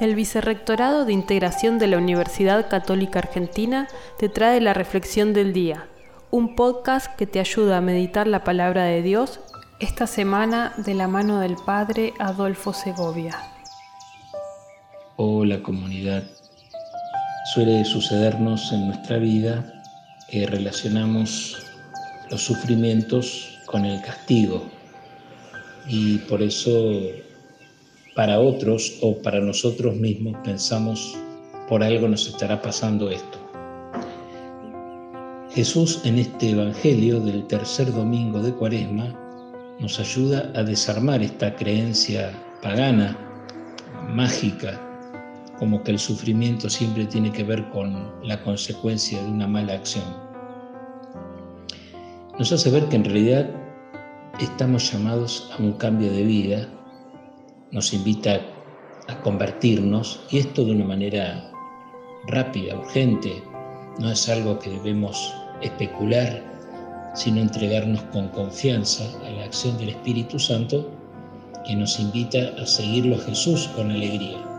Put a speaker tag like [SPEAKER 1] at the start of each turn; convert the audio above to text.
[SPEAKER 1] El Vicerrectorado de Integración de la Universidad Católica Argentina te trae la Reflexión del Día, un podcast que te ayuda a meditar la palabra de Dios esta semana de la mano del Padre Adolfo Segovia.
[SPEAKER 2] Hola comunidad. Suele sucedernos en nuestra vida que relacionamos los sufrimientos con el castigo y por eso para otros o para nosotros mismos pensamos, por algo nos estará pasando esto. Jesús en este Evangelio del tercer domingo de Cuaresma nos ayuda a desarmar esta creencia pagana, mágica, como que el sufrimiento siempre tiene que ver con la consecuencia de una mala acción. Nos hace ver que en realidad estamos llamados a un cambio de vida nos invita a convertirnos y esto de una manera rápida, urgente, no es algo que debemos especular, sino entregarnos con confianza a la acción del Espíritu Santo que nos invita a seguirlo Jesús con alegría.